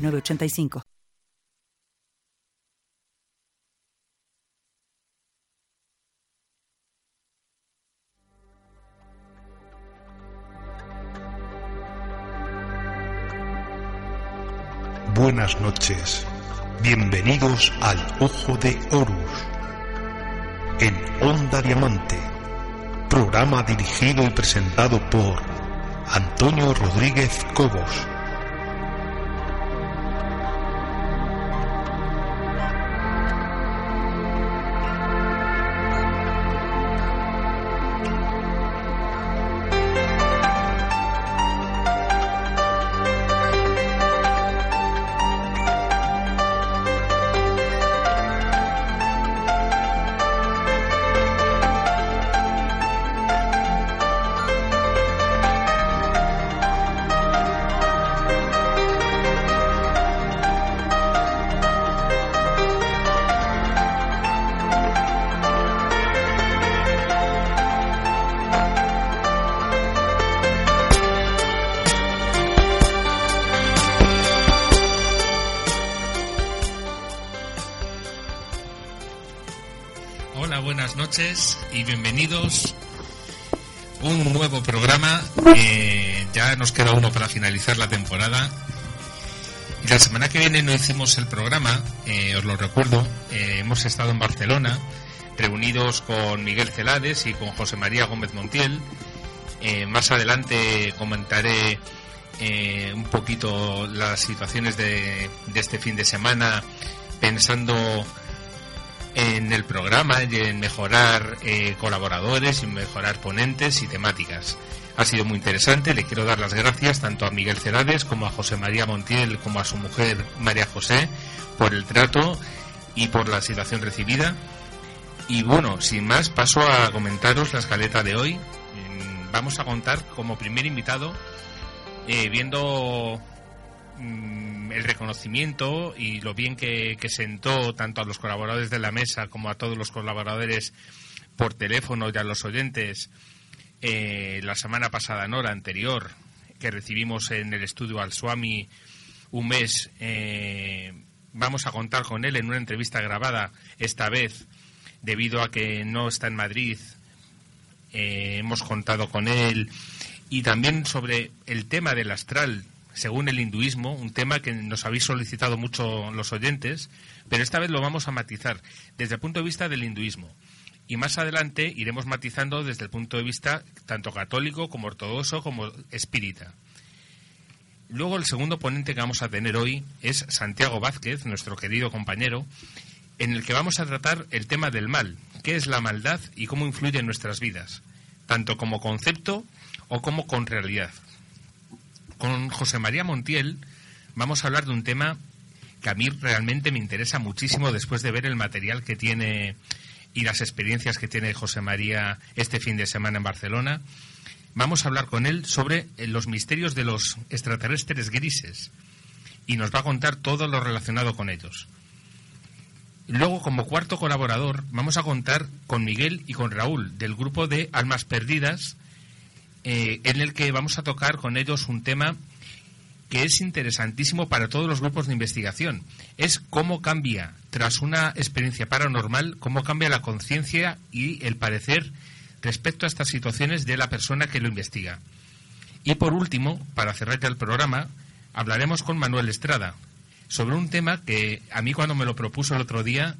985. Buenas noches, bienvenidos al Ojo de Horus en Onda Diamante, programa dirigido y presentado por Antonio Rodríguez Cobos. Y bienvenidos. Un nuevo programa. ya nos queda uno para finalizar la temporada. Y la semana que viene no hicimos el programa, eh, os lo recuerdo. Eh, hemos estado en Barcelona, reunidos con Miguel Celades y con José María Gómez Montiel. Eh, más adelante comentaré un poquito las situaciones de, de este fin de semana, pensando en el programa y en mejorar eh, colaboradores y mejorar ponentes y temáticas. Ha sido muy interesante, le quiero dar las gracias tanto a Miguel Cerades como a José María Montiel como a su mujer María José por el trato y por la situación recibida. Y bueno, sin más, paso a comentaros la escaleta de hoy. Mm, vamos a contar como primer invitado, eh, viendo Mm, el reconocimiento y lo bien que, sentó tanto a los colaboradores de la mesa como a todos los colaboradores por teléfono y a los oyentes eh, la semana pasada, no la anterior, que recibimos en el estudio al Swami un mes. Eh, vamos a contar con él en una entrevista grabada esta vez, debido a que no está en Madrid. Eh, hemos contado con él y también sobre el tema del astral según el hinduismo, un tema que nos habéis solicitado mucho los oyentes, pero esta vez lo vamos a matizar desde el punto de vista del hinduismo. Y más adelante iremos matizando desde el punto de vista tanto católico como ortodoxo como espírita. Luego el segundo ponente que vamos a tener hoy es Santiago Vázquez, nuestro querido compañero, en el que vamos a tratar el tema del mal, qué es la maldad y cómo influye en nuestras vidas, tanto como concepto o como con realidad. Con José María Montiel vamos a hablar de un tema que a mí realmente me interesa muchísimo después de ver el material que tiene y las experiencias que tiene José María este fin de semana en Barcelona. Vamos a hablar con él sobre eh, los misterios de los extraterrestres grises y nos va a contar todo lo relacionado con ellos. Luego, como cuarto colaborador, vamos a contar con Miguel y con Raúl del grupo de Almas Perdidas eh, en el que vamos a tocar con ellos un tema que es interesantísimo para todos los grupos de investigación. Es cómo cambia, tras una experiencia paranormal, cómo cambia la conciencia y el parecer respecto a estas situaciones de la persona que lo investiga. Y por último, para cerrar ya el programa, hablaremos con Manuel Estrada sobre un tema que a mí cuando me lo propuso el otro día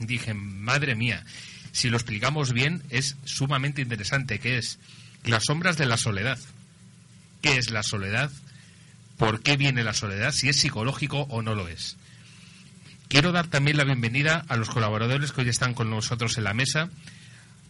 dije, madre mía, si lo explicamos bien es sumamente interesante, que es las sombras de la soledad. ¿Qué es la soledad? ¿Por qué viene la soledad? Si es psicológico o no lo es. Quiero dar también la bienvenida a los colaboradores que hoy están con nosotros en la mesa.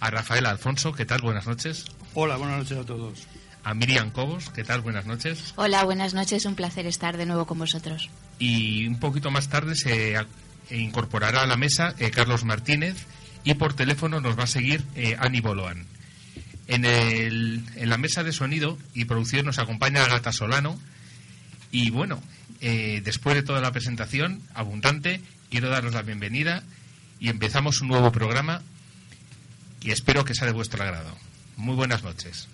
A Rafael Alfonso, ¿qué tal? Buenas noches. Hola, buenas noches a todos. A Miriam Cobos, ¿qué tal? Buenas noches. Hola, buenas noches. Un placer estar de nuevo con vosotros. y un poquito más tarde se incorporará a la mesa Carlos Martínez y por teléfono nos va a seguir Ani Boloan. En, la mesa de sonido y producción nos acompaña Agata Solano y bueno, después de toda la presentación abundante, quiero daros la bienvenida y empezamos un nuevo programa y espero que sea de vuestro agrado. Muy buenas noches.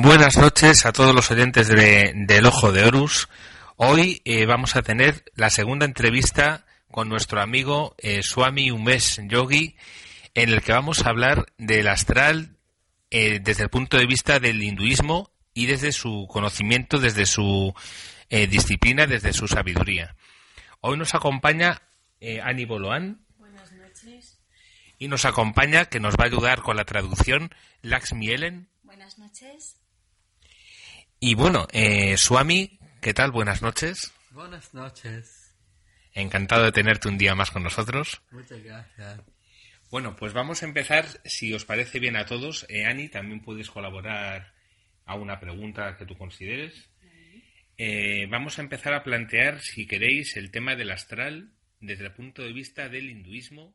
Buenas noches a todos los oyentes de, del Ojo de Horus. Hoy eh, vamos a tener la segunda entrevista con nuestro amigo eh, Swami Umesh Yogi, en el que vamos a hablar del astral eh, desde el punto de vista del hinduismo y desde su conocimiento, desde su disciplina, desde su sabiduría. Hoy nos acompaña Ani Boloan. Buenas noches. Y nos acompaña, que nos va a ayudar con la traducción, Laxmi Ellen. Buenas noches. Y bueno, eh, Swami, ¿qué tal? Buenas noches. Buenas noches. Encantado de tenerte un día más con nosotros. Muchas gracias. Bueno, pues vamos a empezar, si os parece bien a todos. Eh, Ani, también puedes colaborar a una pregunta que tú consideres. Eh, vamos a empezar a plantear, si queréis, el tema del astral desde el punto de vista del hinduismo